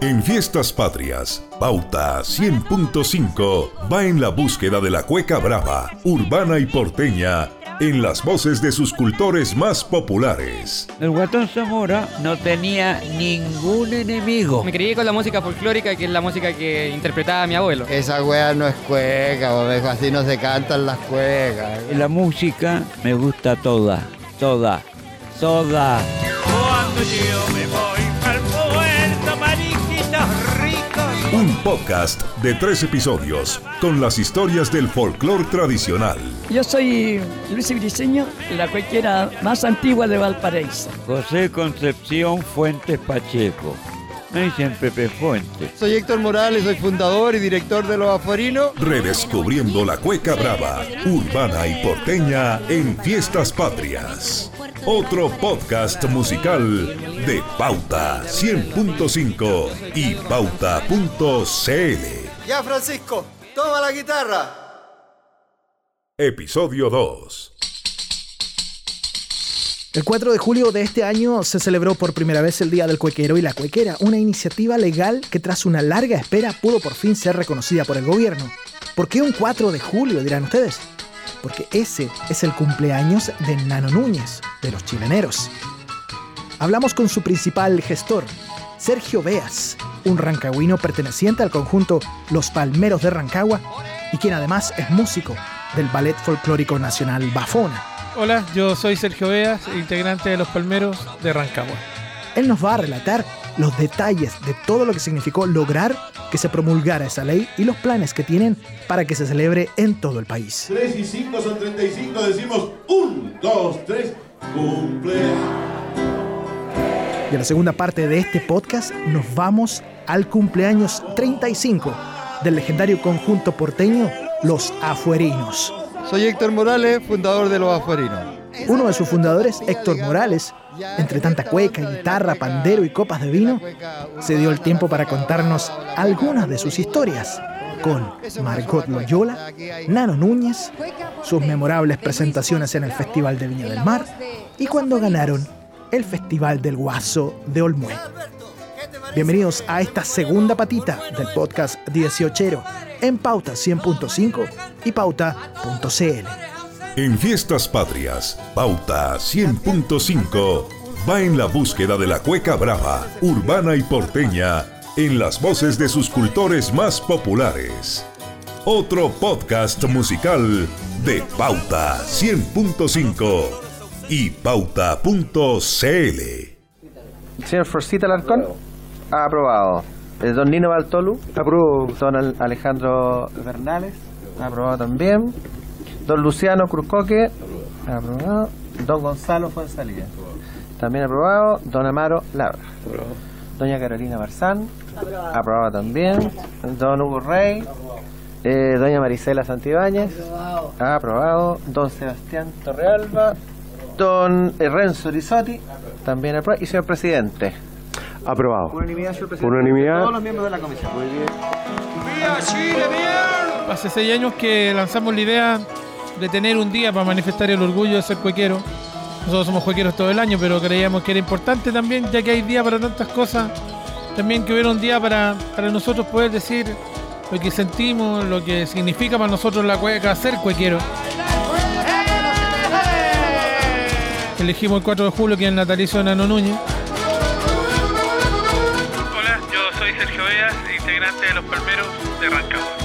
En Fiestas Patrias, Pauta 100.5 va en la búsqueda de la cueca brava, urbana y porteña, en las voces de sus cultores más populares. El guatón Zamora no tenía ningún enemigo. Me crié con la música folclórica, que es la música que interpretaba mi abuelo. Esa wea no es cueca, bobejo, así no se cantan las cuecas. La música me gusta toda, toda, toda. Cuando yo me voy Un podcast de tres episodios con las historias del folclore tradicional. Yo soy Luis Briceño, la cuequera más antigua de Valparaíso. José Concepción Fuentes Pacheco. Me dicen Pepe Fuentes. Soy Héctor Morales, soy fundador y director de Los Aforinos. Redescubriendo la cueca brava, urbana y porteña en Fiestas Patrias. Otro podcast musical de Pauta 100.5 y Pauta.cl. Ya, Francisco, toma la guitarra. Episodio 2. El 4 de julio de este año se celebró por primera vez el Día del Cuequero y la Cuequera, una iniciativa legal que tras una larga espera pudo por fin ser reconocida por el gobierno. ¿Por qué un 4 de julio, dirán ustedes? Porque ese es el cumpleaños de Nano Núñez, de los chileneros. Hablamos con su principal gestor, Sergio Beas, un rancagüino perteneciente al conjunto Los Palmeros de Rancagua y quien además es músico del Ballet Folclórico Nacional Bafona. Hola, yo soy Sergio Beas, integrante de Los Palmeros de Rancagua. Él nos va a relatar los detalles de todo lo que significó lograr que se promulgara esa ley y los planes que tienen para que se celebre en todo el país. 3 y 5 son 35, decimos 1, 2, 3, cumple. Y en la segunda parte de este podcast nos vamos al cumpleaños 35 del legendario conjunto porteño Los Afuerinos. Soy Héctor Morales, fundador de Los Aforinos. Uno de sus fundadores, Héctor Morales, entre tanta cueca, guitarra, pandero y copas de vino, se dio el tiempo para contarnos algunas de sus historias con Margot Loyola, Nano Núñez, sus memorables presentaciones en el Festival de Viña del Mar y cuando ganaron el Festival del Guaso de Olmué. Bienvenidos a esta segunda patita del podcast 18 en Pauta 100.5 y Pauta.cl. En Fiestas Patrias, Pauta 100.5 va en la búsqueda de la cueca brava, urbana y porteña, en las voces de sus cultores más populares. Otro podcast musical de Pauta 100.5 y Pauta.cl. Señor Forcita Alarcón, aprobado. Eh, Don Nino Baltolu, aprobó. Don Al- Alejandro Bernales, aprobado también. Don Luciano Cruzcoque, aprobado. Don Gonzalo Fuenzalía, también aprobado. Don Amaro Labra, Doña Carolina Barzán, aprobado también. Don Hugo Rey, eh, Doña Marisela Santibáñez, aprobado. Don Sebastián Torrealba, Don Renzo Rizotti, también aprobado. Y señor presidente. Aprobado. Unanimidad, señor presidente. Unanimidad. Todos los miembros de la comisión. Muy bien. ¡Viva Chile, bien! Hace seis años que lanzamos la idea de tener un día para manifestar el orgullo de ser cuequero. Nosotros somos cuequeros todo el año, pero creíamos que era importante también, ya que hay día para tantas cosas, también que hubiera un día para, para nosotros poder decir lo que sentimos, lo que significa para nosotros la cueca, ser cuequero. Elegimos el 4 de julio, que es el natalicio de Nano Núñez. Hola, yo soy Sergio Beas, integrante de Los Palmeros de Rancagua.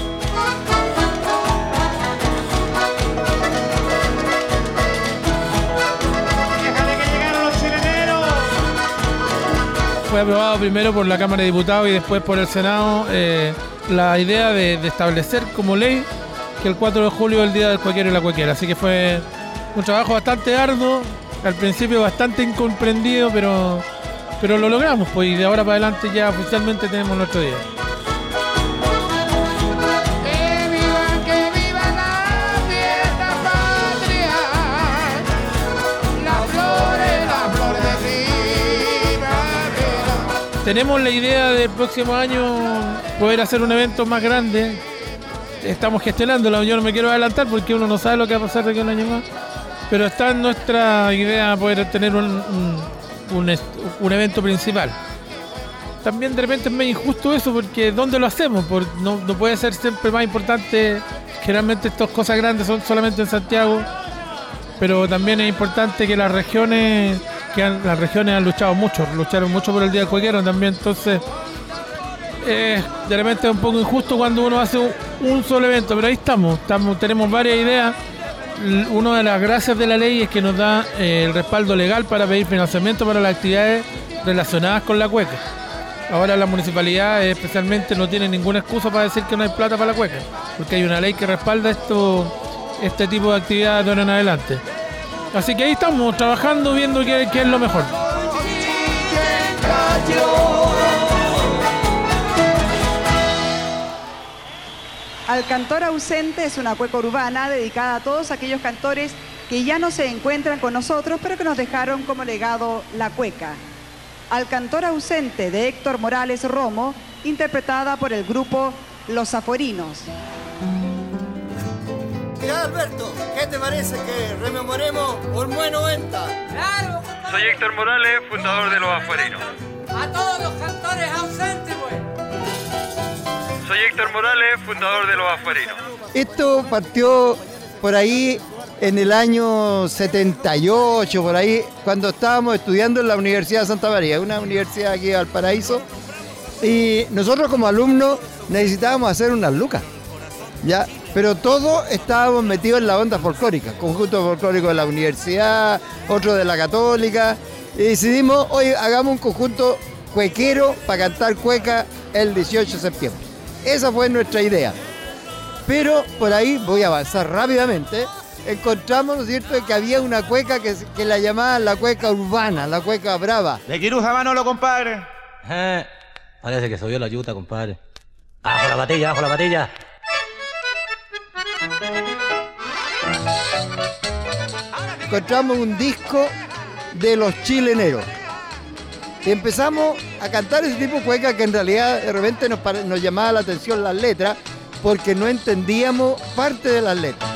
Fue aprobado primero por la Cámara de Diputados y después por el Senado eh, la idea de, establecer como ley que el 4 de julio es el Día del Cuequero y la Cuequera. Así que fue un trabajo bastante arduo, al principio bastante incomprendido, pero, pero lo logramos, pues y de ahora para adelante ya oficialmente tenemos nuestro día. Tenemos la idea del próximo año poder hacer un evento más grande. Estamos gestionándolo, yo no me quiero adelantar porque uno no sabe lo que va a pasar de aquí a un año más. Pero está en nuestra idea poder tener un, un- evento principal. también de repente es medio injusto eso porque ¿dónde lo hacemos? Por, no, no puede ser siempre más importante. Generalmente estas cosas grandes son solamente en Santiago, pero también es importante que las regiones que las regiones han luchado mucho, lucharon mucho por el Día del Cuequero también, entonces eh, de repente es un poco injusto cuando uno hace un, solo evento, pero ahí estamos, tenemos varias ideas. Una de las gracias de la ley es que nos da eh, el respaldo legal para pedir financiamiento para las actividades relacionadas con la cueca. Ahora la municipalidad eh, especialmente no tiene ninguna excusa para decir que no hay plata para la cueca, porque hay una ley que respalda esto, este tipo de actividades de ahora en adelante. Así que ahí estamos, trabajando, viendo qué, es lo mejor. Al cantor ausente es una cueca urbana dedicada a todos aquellos cantores que ya no se encuentran con nosotros, pero que nos dejaron como legado la cueca. Al cantor ausente de Héctor Morales Romo, interpretada por el grupo Los Aforinos. Mira Alberto, ¿qué te parece que rememoremos Olmué 90? Claro, Soy Héctor Morales, fundador de Los Afuerinos. a todos los cantores ausentes, pues. Soy Héctor Morales, fundador de Los Afuerinos. Esto partió por ahí en el año 78, por ahí, cuando estábamos estudiando en la Universidad de Santa María, una universidad aquí de Valparaíso. Y nosotros como alumnos necesitábamos hacer unas lucas. ¿ya? Pero todos estábamos metidos en la onda folclórica, conjunto folclórico de la universidad, otro de la católica. Y decidimos, hoy hagamos un conjunto cuequero para cantar cueca el 18 de septiembre. Esa fue nuestra idea. Pero por ahí, voy a avanzar rápidamente, encontramos, ¿no es cierto?, que había una cueca que, que la llamaban la cueca urbana, la cueca brava. ¿De Quiruja Manolo, compadre? Eh, parece que subió la yuta, compadre. ¡Abajo la patilla, abajo la patilla! Encontramos un disco de los chileneros. Empezamos a cantar ese tipo de cueca que en realidad de repente nos, nos llamaba la atención las letras porque no entendíamos parte de las letras.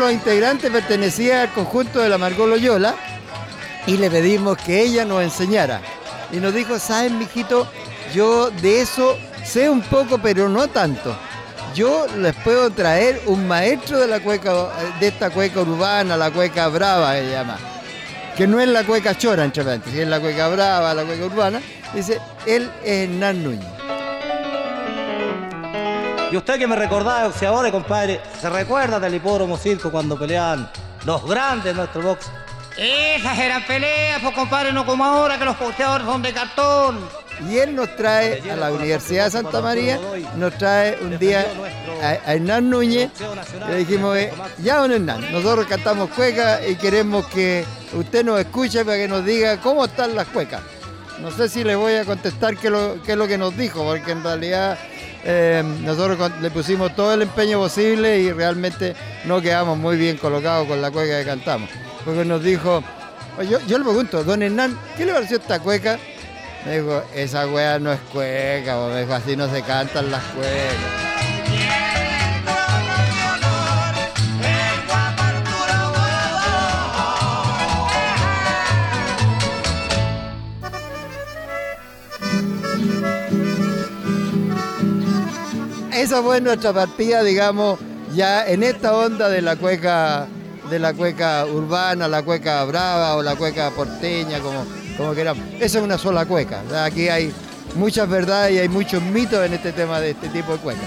Los integrantes pertenecía al conjunto de la Margot Loyola y le pedimos que ella nos enseñara. Y nos dijo, ¿sabes, mijito? Yo de eso sé un poco, pero no tanto. Yo les puedo traer un maestro de la cueca, de esta cueca urbana, la cueca brava que se llama. Que no es la cueca chora, entre paréntesis, es la cueca brava, la cueca urbana. Dice, él es Hernán Núñez. Y usted que me recordaba de boxeadores, compadre, ¿se recuerda del hipódromo circo cuando peleaban los grandes de nuestro box? Esas eran peleas, pues compadre, no como ahora que los boxeadores son de cartón. Y él nos trae a la Universidad de Santa María, nos trae un día a, Hernán Núñez. Le dijimos, eh, ya don Hernán, nosotros cantamos cueca y queremos que usted nos escuche para que nos diga cómo están las cuecas. No sé si le voy a contestar qué, lo- qué es lo que nos dijo, porque en realidad eh, nosotros le pusimos todo el empeño posible y realmente no quedamos muy bien colocados con la cueca que cantamos. Porque nos dijo, yo, yo le pregunto, don Hernán, ¿qué le pareció esta cueca? Me dijo, esa wea no es cueca, bo", me dijo, así no se cantan las cuecas. Esa fue nuestra partida, digamos, ya en esta onda de la cueca, de la cueca urbana, la cueca brava o la cueca porteña, como, como queramos. Esa es una sola cueca. Aquí hay muchas verdades y hay muchos mitos en este tema de este tipo de cueca.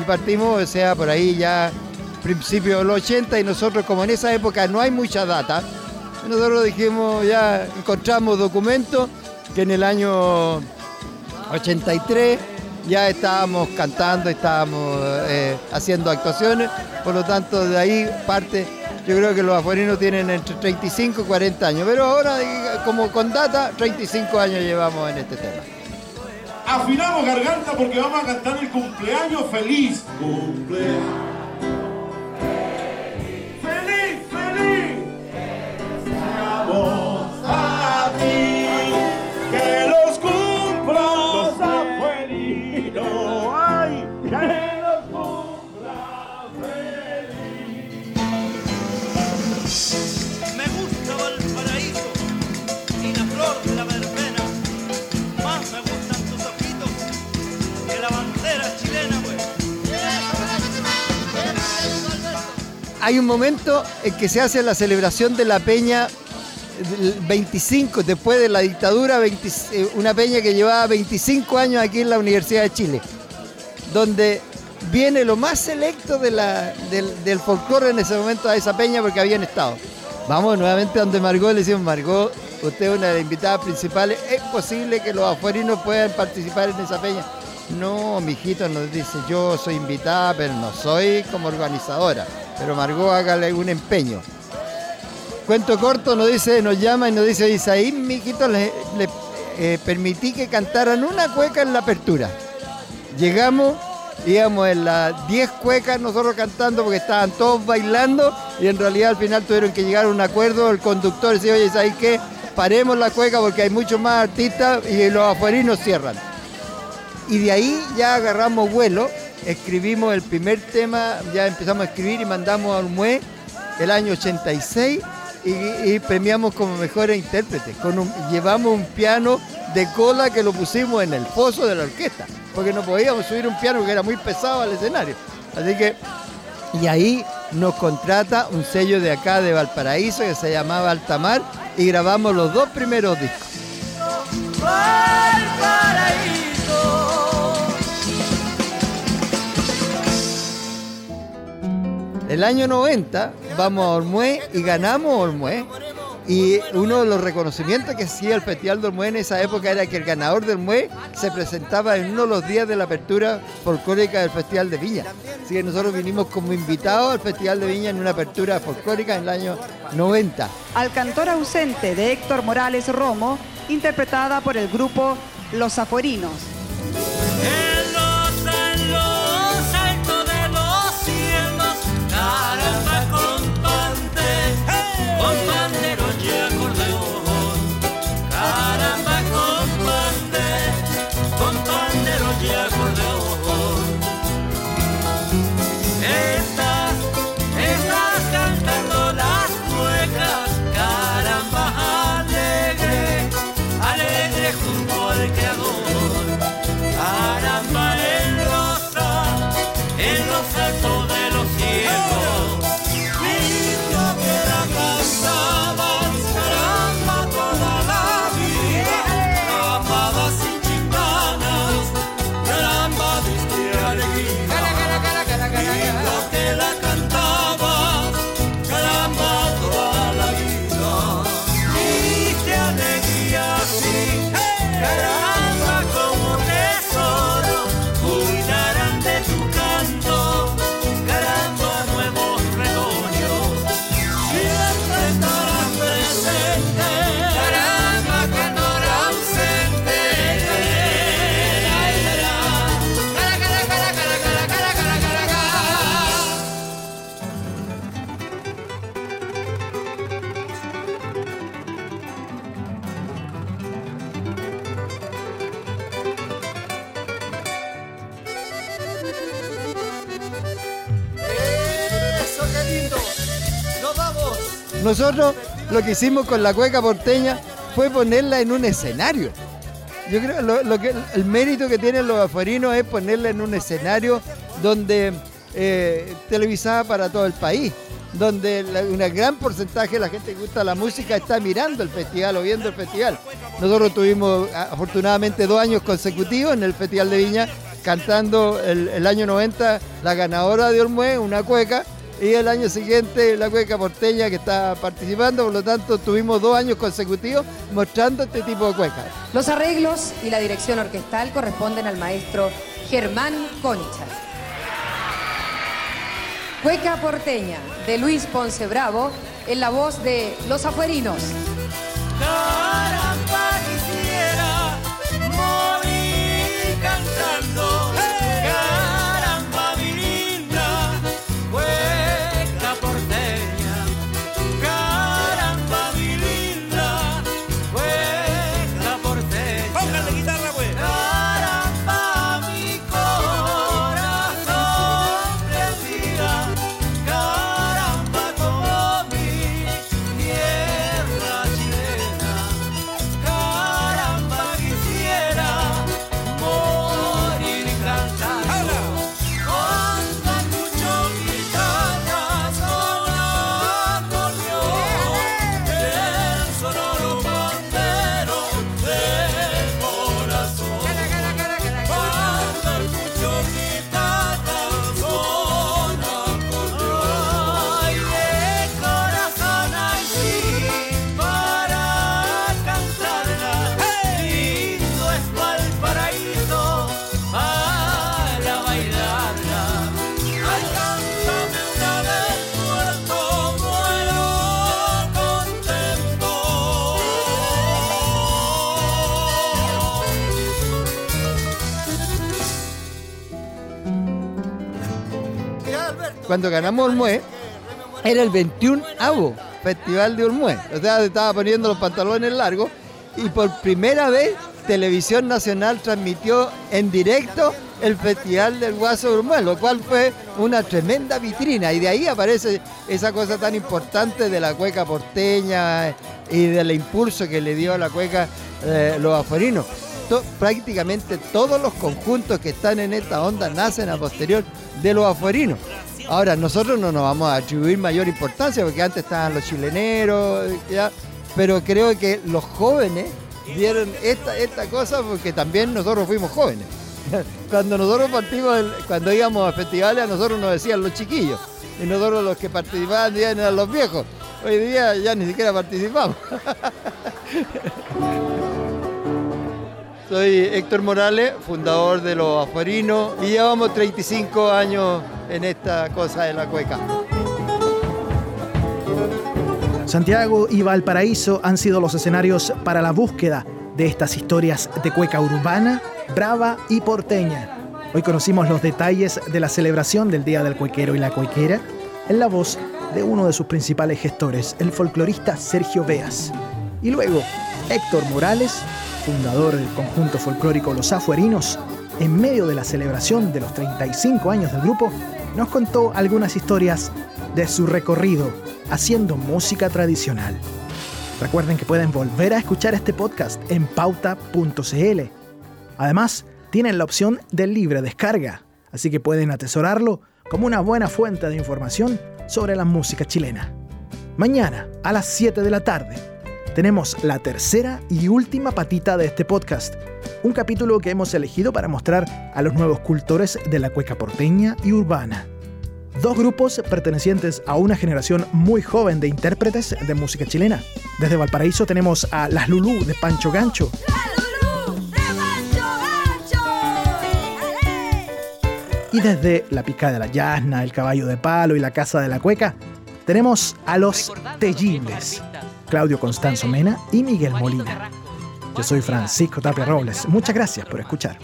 Y partimos, o sea, por ahí ya principio de los 80 y nosotros como en esa época no hay mucha data, nosotros dijimos, ya encontramos documentos que en el año 83 ya estábamos cantando, estábamos eh, haciendo actuaciones, por lo tanto de ahí parte yo creo que los afuerinos tienen entre 35 y 40 años, pero ahora, diga, como con data, 35 años llevamos en este tema. Afinamos garganta porque vamos a cantar el cumpleaños feliz. Cumpleaños. Hay un momento en que se hace la celebración de la peña del 25, después de la dictadura, 20 eh, una peña que llevaba 25 años aquí en la Universidad de Chile, donde viene lo más selecto del, del folclore en ese momento a esa peña porque habían estado. Vamos nuevamente donde Margot, le decimos, Margot, usted es una de las invitadas principales, ¿es posible que los afuerinos puedan participar en esa peña? No, mijito, nos dice, yo soy invitada, pero no soy como organizadora. Pero Margot, hágale un empeño. Cuento corto, nos dice, nos llama y nos dice, Isaí, mijito, le, eh, permití que cantaran una cueca en la apertura. Llegamos, íbamos en las 10 cuecas nosotros cantando porque estaban todos bailando y en realidad al final tuvieron que llegar a un acuerdo. El conductor decía, oye, ¿sabes qué? Paremos la cueca porque hay muchos más artistas y los afuerinos cierran. Y de ahí ya agarramos vuelo, escribimos el primer tema, ya empezamos a escribir y mandamos a Olmué el año 86 y, y premiamos como mejores intérpretes. Con un- llevamos un piano de cola que lo pusimos en el pozo de la orquesta, porque no podíamos subir un piano que era muy pesado al escenario. Así que, y ahí nos contrata un sello de acá de Valparaíso que se llamaba Altamar y grabamos los dos primeros discos. El año 90 vamos a Olmué y ganamos Olmué. Y uno de los reconocimientos que hacía el Festival de Olmué en esa época era que el ganador del Olmué se presentaba en uno de los días de la apertura folclórica del Festival de Viña. Así que nosotros vinimos como invitados al Festival de Viña en una apertura folclórica en el año 90. Al cantor ausente de Héctor Morales Romo, interpretada por el grupo Los Aforinos. En offerto Nosotros lo que hicimos con la cueca porteña fue ponerla en un escenario. Yo creo que el mérito que tienen los afuerinos es ponerla en un escenario donde eh, televisada para todo el país, donde un gran porcentaje de la gente que gusta la música está mirando el festival o viendo el festival. Nosotros tuvimos a- afortunadamente dos años consecutivos en el Festival de Viña cantando el, el año 90 la ganadora de Olmué, una cueca, y el año siguiente la cueca porteña que está participando, por lo tanto tuvimos dos años consecutivos mostrando este tipo de cuecas. Los arreglos y la dirección orquestal corresponden al maestro Germán Concha. Cueca porteña de Luis Ponce Bravo en la voz de Los Afuerinos. Cuando ganamos Olmué, era el 21 avo Festival de Olmué. O sea, se estaba poniendo los pantalones largos y por primera vez Televisión Nacional transmitió en directo el Festival del Guaso de Olmué, lo cual fue una tremenda vitrina y de ahí aparece esa cosa tan importante de la cueca porteña y del impulso que le dio a la cueca eh, los afuerinos. To- prácticamente todos los conjuntos que están en esta onda nacen a posterior de los afuerinos. Ahora, nosotros no nos vamos a atribuir mayor importancia porque antes estaban los chileneros, ya, pero creo que los jóvenes vieron esta, esta cosa porque también nosotros fuimos jóvenes. Cuando nosotros partimos, cuando íbamos a festivales, a nosotros nos decían los chiquillos y nosotros los que participaban eran los viejos. Hoy día ya ni siquiera participamos. Soy Héctor Morales, fundador de Los Afuerinos y llevamos 35 años en esta cosa de la cueca. Santiago y Valparaíso han sido los escenarios para la búsqueda de estas historias de cueca urbana, brava y porteña. Hoy conocimos los detalles de la celebración del Día del Cuequero y la Cuequera en la voz de uno de sus principales gestores, el folclorista Sergio Beas. Y luego, Héctor Morales, fundador del conjunto folclórico Los Afuerinos, en medio de la celebración de los 35 años del grupo, nos contó algunas historias de su recorrido haciendo música tradicional. Recuerden que pueden volver a escuchar este podcast en pauta.cl. Además, tienen la opción de libre descarga, así que pueden atesorarlo como una buena fuente de información sobre la música chilena. Mañana, a las 7 de la tarde, tenemos la tercera y última patita de este podcast, un capítulo que hemos elegido para mostrar a los nuevos cultores de la cueca porteña y urbana. Dos grupos pertenecientes a una generación muy joven de intérpretes de música chilena. Desde Valparaíso tenemos a Las Lulú de Pancho Gancho. Y desde La Pica de la Yasna, El Caballo de Palo y La Casa de la Cueca, tenemos a los Tellibles, Claudio Constanzo Mena y Miguel Molina. Yo soy Francisco Tapia Robles. Muchas gracias por escuchar.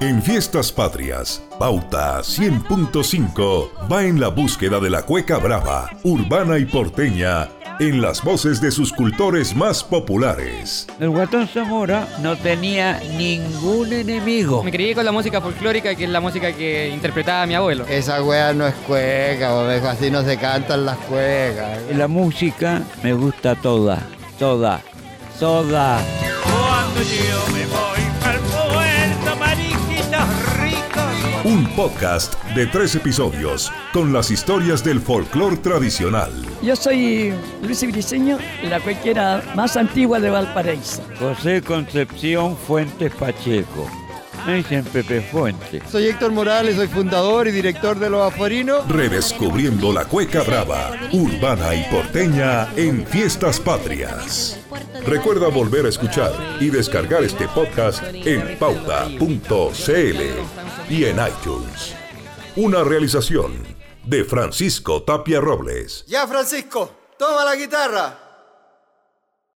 En Fiestas Patrias, Pauta 100.5 va en la búsqueda de la cueca brava, urbana y porteña, en las voces de sus cultores más populares. El guatón Zamora no tenía ningún enemigo. Me crié con la música folclórica, que es la música que interpretaba mi abuelo. Esa wea no es cueca, bobejo, así no se cantan las cuecas. La música me gusta toda, toda, toda. Cuando yo me voy Un podcast de tres episodios con las historias del folclore tradicional. Yo soy Luis Briceño, la cuequera más antigua de Valparaíso. José Concepción Fuentes Pacheco. Me dicen Pepe Fuentes. Soy Héctor Morales, soy fundador y director de Los Afuerinos. Redescubriendo la cueca brava, urbana y porteña en Fiestas Patrias. Recuerda volver a escuchar y descargar este podcast en pauta.cl y en iTunes. Una realización de Francisco Tapia Robles. Ya, Francisco, toma la guitarra.